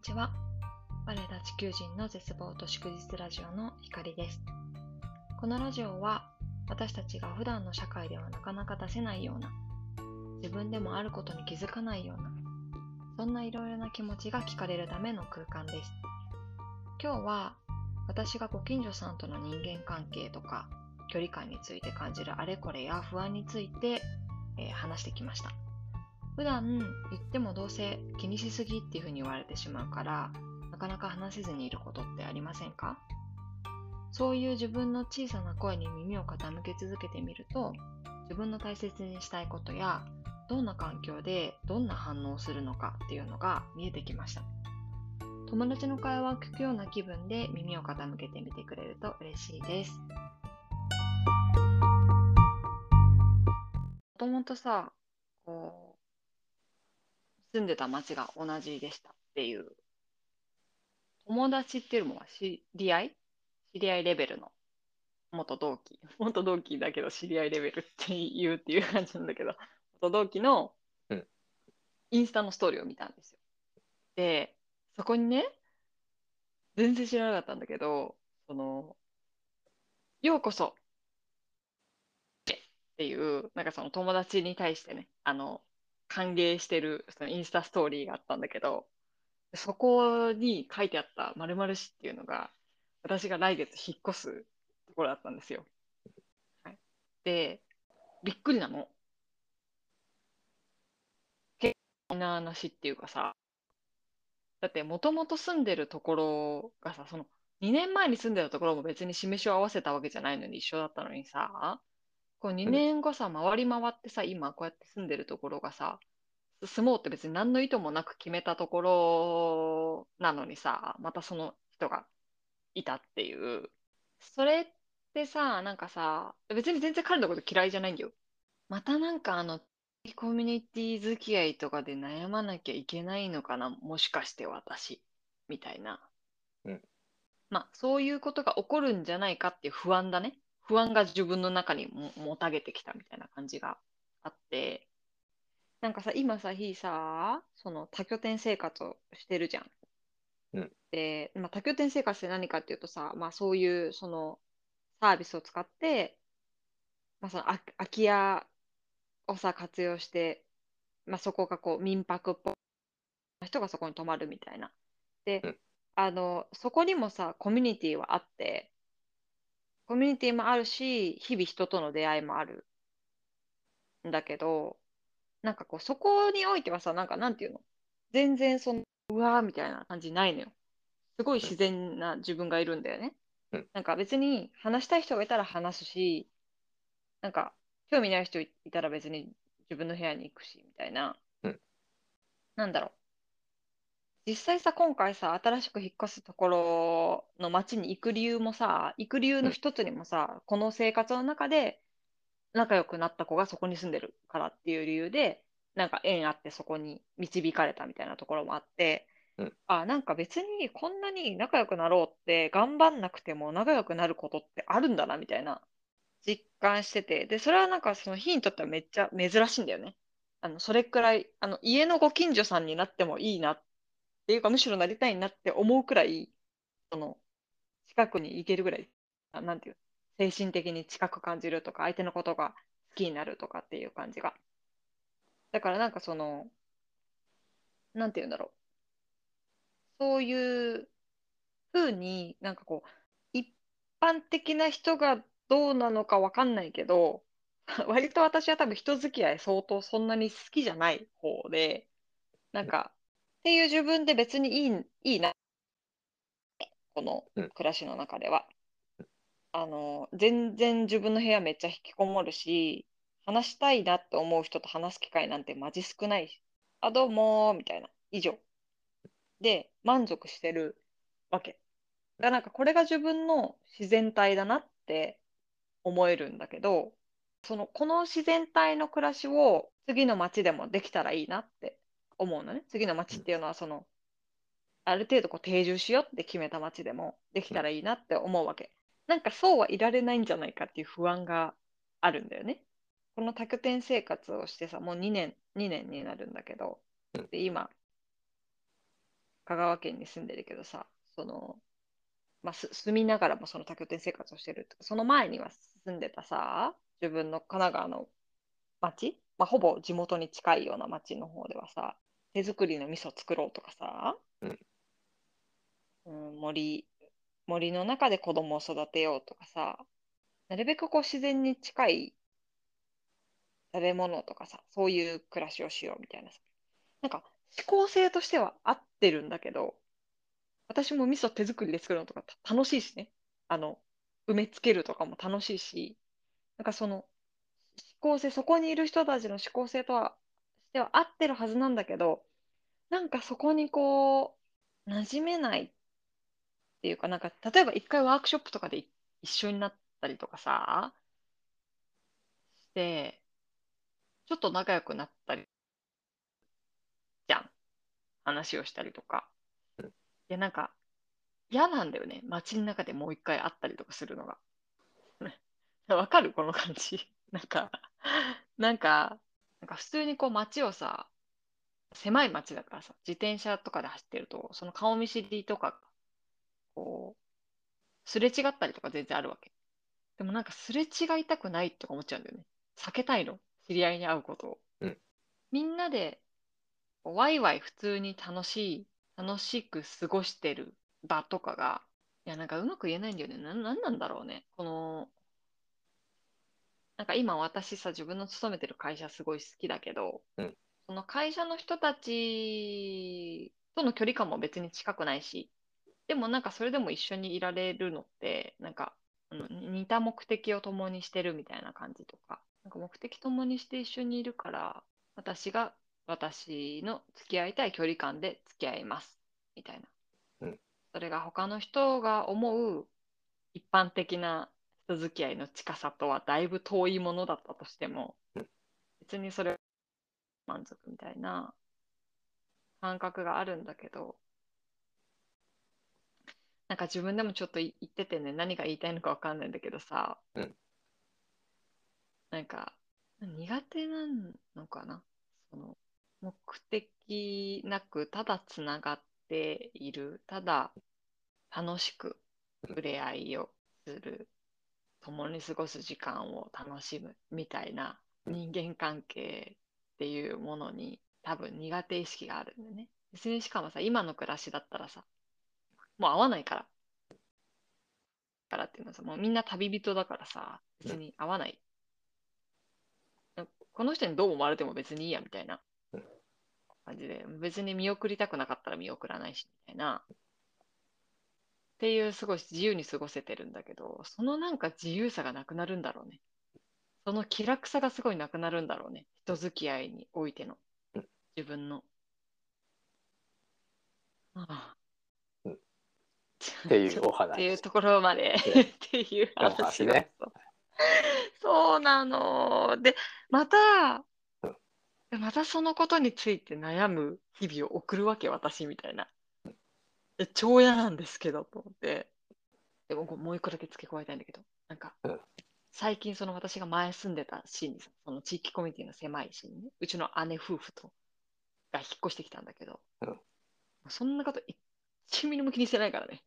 にちは。我ら地球人の絶望と祝日ラジオの光です。このラジオは私たちが普段の社会ではなかなか出せないような、自分でもあることに気づかないような、そんないろいろな気持ちが聞かれるための空間です。今日は私がご近所さんとの人間関係とか距離感について感じるあれこれや不安について、えー話してきました。普段言ってもどうせ気にしすぎっていうふうに言われてしまうからなかなか話せずにいることってありませんか？そういう自分の小さな声に耳を傾け続けてみると自分の大切にしたいことやどんな環境でどんな反応をするのかっていうのが見えてきました。友達の会話を聞くような気分で耳を傾けてみてくれると嬉しいです。もともとさこう住んでた町が同じでしたっていう。友達っていうのは知り合い？知り合いレベルの元同期。元同期だけど知り合いレベルっていうっていう感じなんだけど。元同期のうん。インスタのストーリーを見たんですよ。でそこにね全然知らなかったんだけどその「ようこそ」っていうなんかその友達に対してねあの歓迎してるそのインスタストーリーがあったんだけど、そこに書いてあった〇〇市っていうのが、私が来月引っ越すところだったんですよ。はい、で、びっくりなの。結構な話っていうかさ、だってもともと住んでるところがさ、その2年前に住んでたところも別に示しを合わせたわけじゃないのに一緒だったのにさ、こう2年後さ、回り回ってさ、今こうやって住んでるところがさ、住もうって別に何の意図もなく決めたところなのにさ、またその人がいたっていう。それってさ、なんかさ、別に全然彼のこと嫌いじゃないんだよ。またなんかあの、コミュニティ付き合いとかで悩まなきゃいけないのかな、もしかして私、みたいな。うんまあ、そういうことが起こるんじゃないかっていう不安だね。不安が自分の中にももたげてきたみたいな感じがあって、なんかさ、今さ、ひーさ、その多拠点生活をしてるじゃん。うんで、まあ、多拠点生活って何かっていうとさ、まあ、そういうそのサービスを使って、まあ、そのあ空き家をさ、活用して、まあ、そこがこう民泊っぽい人がそこに泊まるみたいな。で、うんあの、そこにもさ、コミュニティはあって、コミュニティもあるし、日々人との出会いもあるんだけど、なんかこう、そこにおいてはさ、なんかなんていうの？全然その、うわーみたいな感じないのよ。すごい自然な自分がいるんだよねうん。なんか別に話したい人がいたら話すし、なんか興味ない人いたら別に自分の部屋に行くし、みたいなうん。なんだろう。実際さ、今回さ、新しく引っ越すところの町に行く理由もさ、行く理由の一つにもさ、この生活の中で仲良くなった子がそこに住んでるからっていう理由で、なんか縁あってそこに導かれたみたいなところもあって、うん。あ、なんか別にこんなに仲良くなろうって頑張んなくても仲良くなることってあるんだなみたいな実感してて、で、それはなんかその日にとってはめっちゃ珍しいんだよね。あの、それくらい、あの、家のご近所さんになってもいいなっっていうか、むしろなりたいなって思うくらい、その、近くに行けるぐらい、なんていう、精神的に近く感じるとか、相手のことが好きになるとかっていう感じが。だからなんかその、なんていうんだろう。そういうふうになんかこう、一般的な人がどうなのかわかんないけど、割と私は多分人付き合い相当そんなに好きじゃない方で、なんか、っていう自分で別にいい、いいな、このうん暮らしの中では。あの、全然自分の部屋めっちゃ引きこもるし、話したいなって思う人と話す機会なんてマジ少ないし、あ、どうもー、みたいな、以上。で、満足してるわけ。だからなんかこれが自分の自然体だなって思えるんだけど、その、この自然体の暮らしを次の街でもできたらいいなって思うのね。次の街っていうのはその、ある程度こう定住しようって決めた街でもできたらいいなって思うわけ。なんかそうはいられないんじゃないかっていう不安があるんだよね。この多拠点生活をしてさ、もう2年、2年になるんだけど、うんで、今、香川県に住んでるけどさ、その、まあ、す住みながらもその多拠点生活をしてるその前には住んでたさ、自分の神奈川の町、まあ、ほぼ地元に近いような町の方ではさ、手作りの味噌作ろうとかさ、うんうん森、森の中で子供を育てようとかさ、なるべくこう自然に近い食べ物とかさ、そういう暮らしをしようみたいなさ。なんか思考性としては合ってるんだけど、私も味噌手作りで作るのとかた楽しいしね。あの、埋めつけるとかも楽しいし、なんかその思考性、そこにいる人たちの思考性とは、しては合ってるはずなんだけど、なんかそこにこう、馴染めないっていうか、なんか例えば一回ワークショップとかで一緒になったりとかさ、して、ちょっと仲良くなったり、じゃん。話をしたりとか。うんで、なんか、嫌なんだよね。街の中でもう一回会ったりとかするのが。わかる？この感じ。なんか、なんか、なんか普通にこう街をさ、狭い街だからさ、自転車とかで走ってると、その顔見知りとか、こう、すれ違ったりとか全然あるわけ。でもなんかすれ違いたくないとか思っちゃうんだよね。避けたいの。知り合いに会うことを。うんみんなで、ワイワイ普通に楽しい、楽しく過ごしてる場とかが、いや、なんかうまく言えないんだよね。な、なんなんだろうね。この、なんか今私さ、自分の勤めてる会社すごい好きだけど、うんその会社の人たちとの距離感も別に近くないし、でもなんかそれでも一緒にいられるのって、なんか、似た目的を共にしてるみたいな感じとか、なんか目的共にして一緒にいるから、私が私の付き合いたい距離感で付き合います、みたいな。うんそれが他の人が思う一般的な人付き合いの近さとはだいぶ遠いものだったとしてもうん、別にそれは満足みたいな感覚があるんだけど、なんか自分でもちょっとい言っててね、何が言いたいのかわかんないんだけどさ、うん。なんか苦手なのかな？その目的なくただつながっている、ただ楽しく触れ合いをする、共に過ごす時間を楽しむみたいな人間関係っていうものに多分苦手意識があるんだよね。別にしかもさ、今の暮らしだったらさ、もう会わないから。からっていうのはさ、もうみんな旅人だからさ、別に会わない。この人にどう思われても別にいいやみたいなうん感じで、別に見送りたくなかったら見送らないしみたいな。っていうすごい自由に過ごせてるんだけど、そのなんか自由さがなくなるんだろうね。その気楽さがすごいなくなるんだろうね。人付き合いにおいてのうん。自分の。ああうんっていうお話っていうところまでね っていうお話話ねをそうなの。で、また、またそのことについて悩む日々を送るわけ、私みたいな。え超嫌なんですけど、と思って。でも、もう一個だけ付け加えたいんだけど、なんかうん、最近その私が前住んでた市にさ、その地域コミュニティの狭い市にね、うちの姉夫婦と、が引っ越してきたんだけど、うん。そんなこと一ミリも気にしてないからね。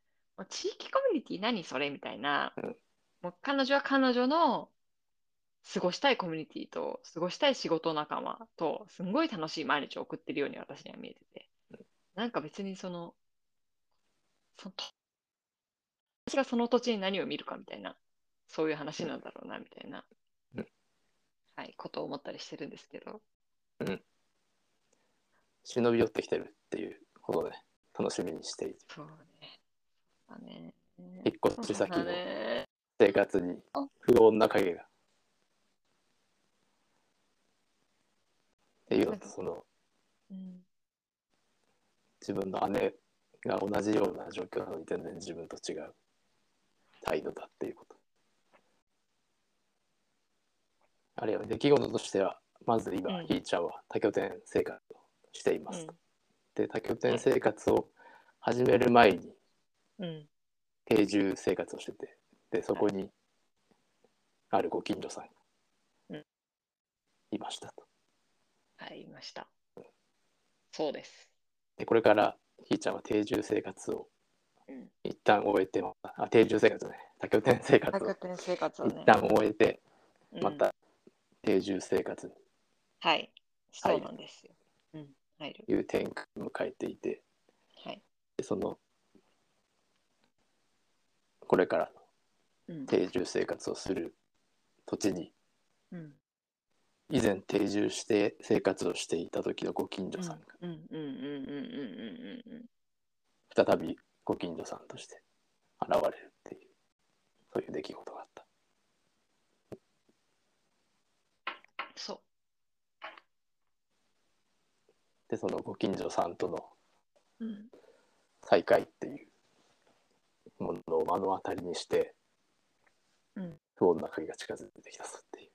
地域コミュニティ何それみたいな、うん。もう彼女は彼女の過ごしたいコミュニティと過ごしたい仕事仲間とすんごい楽しい毎日を送ってるように私には見えてて、なんか別にその、その私がその土地に何を見るかみたいな、そういう話なんだろうなみたいな、うんはい、ことを思ったりしてるんですけど、忍び寄ってきてるっていうことで楽しみにしているそうね。だね。引っ越し先の。生活にあ不穏な影が。っていうのとそのうん自分の姉が同じような状況なのに全然自分と違う態度だっていうこと。あるいは出来事としてはまず今、うんひーちゃんは多拠点生活をしています。うんで多拠点生活を始める前にうん定住生活をしててでそこにあるご近所さんがいましたと。はい、いました。そうです。でこれからひーちゃんは定住生活をうん一旦終えてあ定住生活ね多拠点生活を多拠点生活をね一。旦終えてうんまた定住生活にはい。そうなんですよ。うん。入る。いう転換を迎えていてはい。でそのこれからのうん。定住生活をする土地にうん。以前定住して生活をしていた時のご近所さんが再びご近所さんとして現れるっていうそういう出来事があったそう。でそのご近所さんとのうん。再会っていうものを目の当たりにしてうん。不穏な鍵が近づいてきたぞってい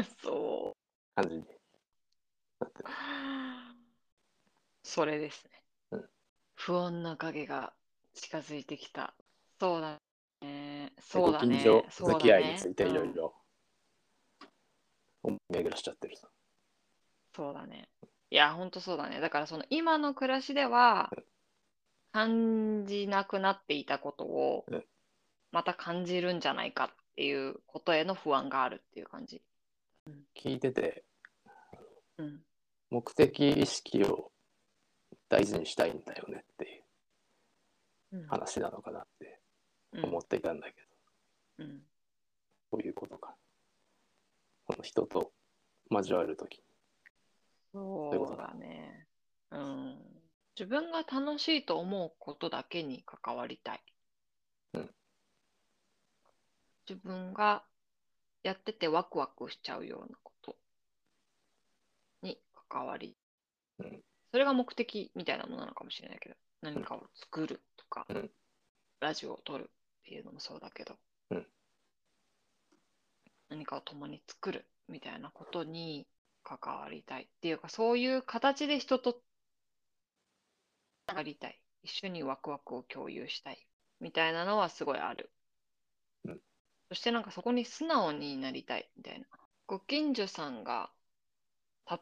う そう。感じになってるそれですね。うん不穏な影が近づいてきた。そうだね。でそうだね。ご近所そうだね付き合いについていろいうんろ思い巡らしちゃってるさそうだね。いや、ほんとそうだね。だからその今の暮らしでは感じなくなっていたことをうんまた感じるんじゃないかっていうことへの不安があるっていう感じ。聞いててうん。目的意識を大事にしたいんだよねっていううん話なのかなってうん思っていたんだけど、うんそういうことかこの人と交わる時そうだね。うん。自分が楽しいと思うことだけに関わりたい。うん自分がやっててワクワクしちゃうようなことに関わり。うんそれが目的みたいなものなのかもしれないけど、何かを作るとか、うんラジオを撮るっていうのもそうだけど、うん何かを共に作るみたいなことに関わりたいっていうか、そういう形で人とやりたい。一緒にワクワクを共有したい。みたいなのはすごいある。うんそしてなんかそこに素直になりたいみたいな。ご近所さんが、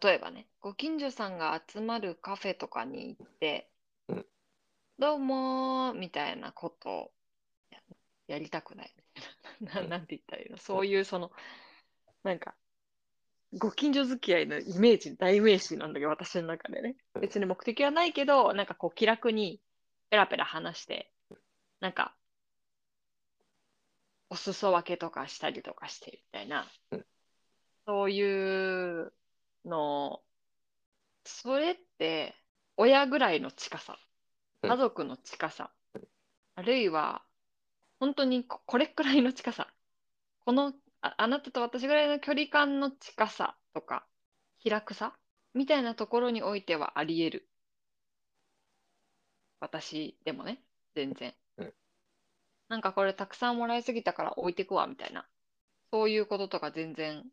例えばね、ご近所さんが集まるカフェとかに行って、うんどうもーみたいなことをややりたくない。なうんなんて言ったらいいの？そういうその、なんか、ご近所付き合いのイメージ、代名詞なんだけど、私の中でね。うん別に目的はないけど、なんかこう気楽にペラペラ話して、なんか、お裾分けとかしたりとかしてみたいな、うんそういうの、それって親ぐらいの近さ、うん家族の近さ、あるいは本当にここれくらいの近さ、このああなたと私ぐらいの距離感の近さとか、気楽さみたいなところにおいてはあり得る。私でもね、全然。うんなんかこれたくさんもらいすぎたから置いてくわみたいな。そういうこととか全然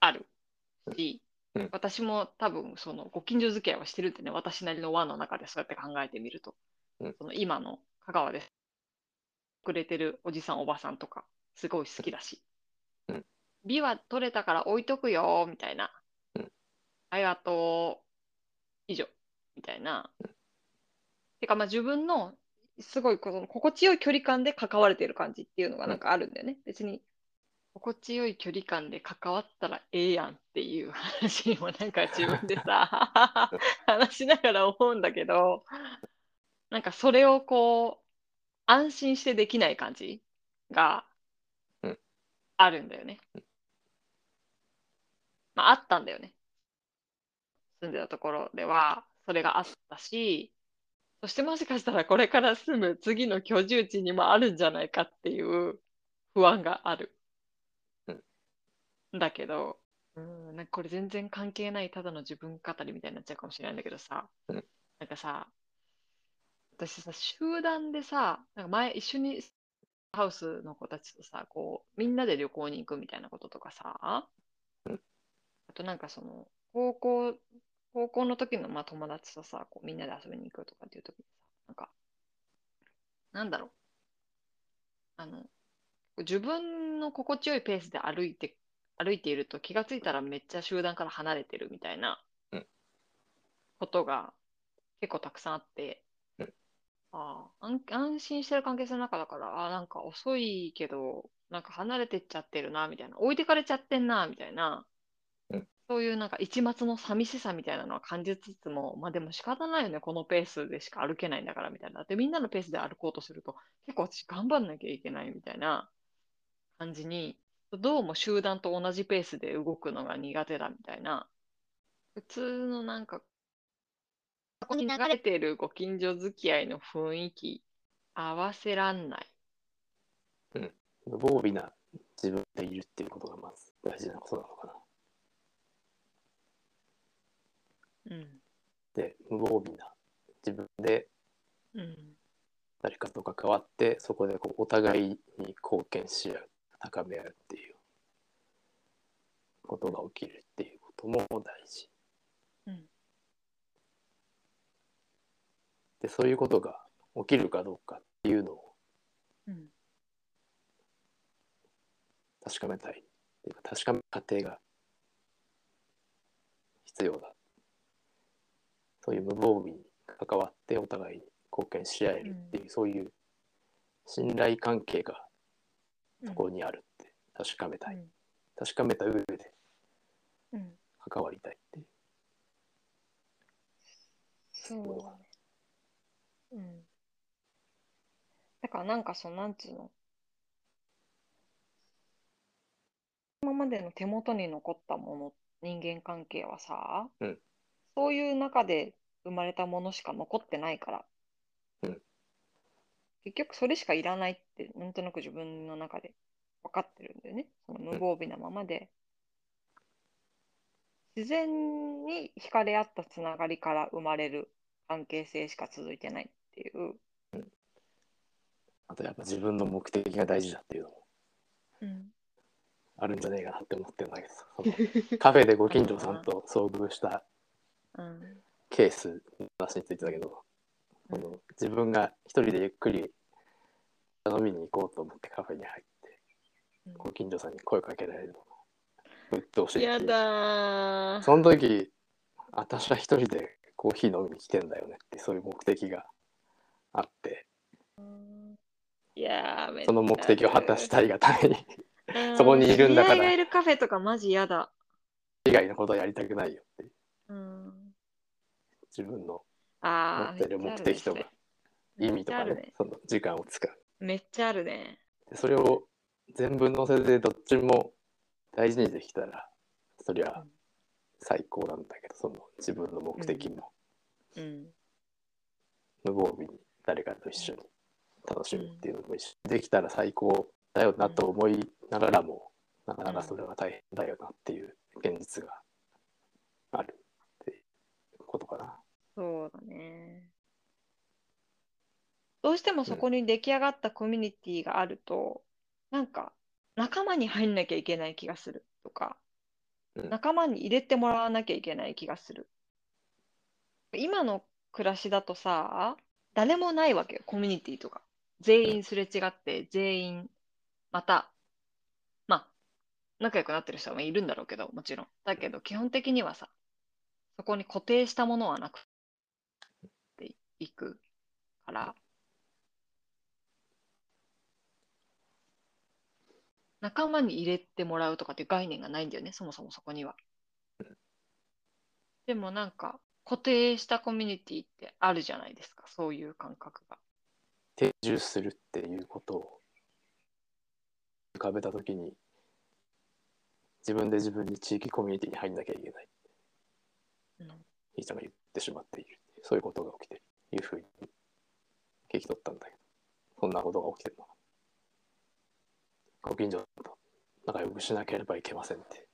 あるし、うん。私も多分そのご近所付き合いはしてるってね、私なりの輪の中でそうやって考えてみると、うん。その今の香川でくれてるおじさんおばさんとかすごい好きだし、うん美は取れたから置いとくよみたいな、うんありがとう以上。みたいな、てかまあ自分のすごいこの心地よい距離感で関われてる感じっていうのがなんかあるんだよね。別に心地よい距離感で関わったらええやんっていう話にもなんか自分でさ 話しながら思うんだけどなんかそれをこう安心してできない感じがうんあるんだよね。まああったんだよね。住んでたところではそれがあったしそしてもしかしたらこれから住む次の居住地にもあるんじゃないかっていう不安がある。だけど、うん、なんかこれ全然関係ないただの自分語りみたいになっちゃうかもしれないんだけどさ、うん。なんかさ、私さ、集団でさ、なんか前一緒にハウスの子たちとさ、こう、みんなで旅行に行くみたいなこととかさ、うん。あとなんかその、高校、高校の時のまあ友達とさ、こうみんなで遊びに行くとかっていう時にさ、なんか、なんだろう。あの、自分の心地よいペースで歩いて、歩いていると気がついたらめっちゃ集団から離れてるみたいなうんことが結構たくさんあって、うんああ安安心してる関係性の中だから、ああ、なんか遅いけど、なんか離れてっちゃってるな、みたいな。置いてかれちゃってんな、みたいな。そういうなんか一末の寂しさみたいなのは感じつつも、まあでも仕方ないよね、このペースでしか歩けないんだから、みたいな。で、みんなのペースで歩こうとすると、結構私頑張んなきゃいけないみたいな感じに、どうも集団と同じペースで動くのが苦手だみたいな、普通のなんか、そこに流れてるご近所付き合いの雰囲気、合わせらんない。無防備な自分でいるっていうことがまず大事なことなのかな。うん。で、無防備な自分でうん。誰かと関わって、そこでこうお互いに貢献し合う、高め合うっていうことが起きるっていうことも大事。うん。で、そういうことが起きるかどうかっていうのをうん。確かめたいっていうか確かめる過程が必要だそういう無防備に関わってお互いに貢献し合えるっていう、そういう信頼関係がそこにあるって確かめたい、うん確かめた上でうん。関わりたいっていうそうだね。うん。だからなんかその、なんつうの？今までの手元に残ったもの、人間関係はさ、うんそういう中で生まれたものしか残ってないから、うん結局それしかいらないって、なんとなく自分の中で分かってるんだよね。その無防備なままで。自然に惹かれ合ったつながりから生まれる関係性しか続いてないっていう。あとやっぱ自分の目的が大事だっていうのもうん。あるんじゃねえかなって思ってるんだけどカフェでご近所さんと遭遇したうん。ケースの話についてだけど、その自分が一人でゆっくり飲みに行こうと思ってカフェに入ってご近所さんに声かけられるの。が鬱陶しいやだー。その時私は一人でコーヒー飲みに来てんだよねってそういう目的があって。いやその目的を果たしたいがために。うん。そこにいるんだから。知り合いがいるカフェとかマジ嫌だ。以外のことはやりたくないよって。うん。自分の持ってる目的とか意味とかねね。その時間を使う。めっちゃあるね。でそれを全部乗せてどっちも大事にできたらそりゃうん。最高なんだけどその自分の目的もうん。無防備に誰かと一緒に楽しむっていうのも一緒。にできたら最高だよなと思いながらもなかなかそれは大変だよなっていう現実があるっていうことかな。そうだね。どうしてもそこに出来上がったコミュニティがあると、なんか仲間に入んなきゃいけない気がするとか、うん仲間に入れてもらわなきゃいけない気がする。今の暮らしだとさ、誰もないわけよ、コミュニティとか。全員すれ違って、全員、また、まあ、仲良くなってる人もいるんだろうけど、もちろん。だけど、基本的にはさ、そこに固定したものはなくていくから、仲間に入れてもらうとかっていう概念がないんだよね、そもそもそこには。でもなんか、固定したコミュニティってあるじゃないですか、そういう感覚が。定住するっていうことを浮かべた時に自分で自分に地域コミュニティに入んなきゃいけないうんひーちゃんが言ってしまっているそういうことが起きてるというふうに聞き取ったんだけどそんなことが起きてるの。ご近所と仲良くしなければいけませんって。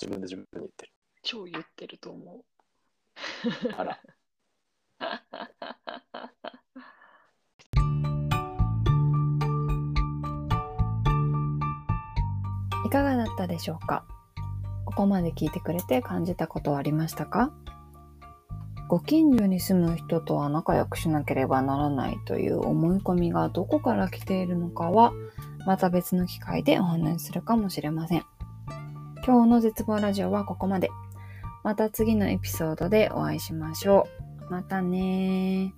自分で自分に言ってる。超言ってると思う。あら。いかがだったでしょうか？ここまで聞いてくれて感じたことはありましたか？ご近所に住む人とは仲良くしなければならないという思い込みがどこから来ているのかはまた別の機会でお話しするかもしれません。今日の絶望ラジオはここまで。また次のエピソードでお会いしましょう。またね。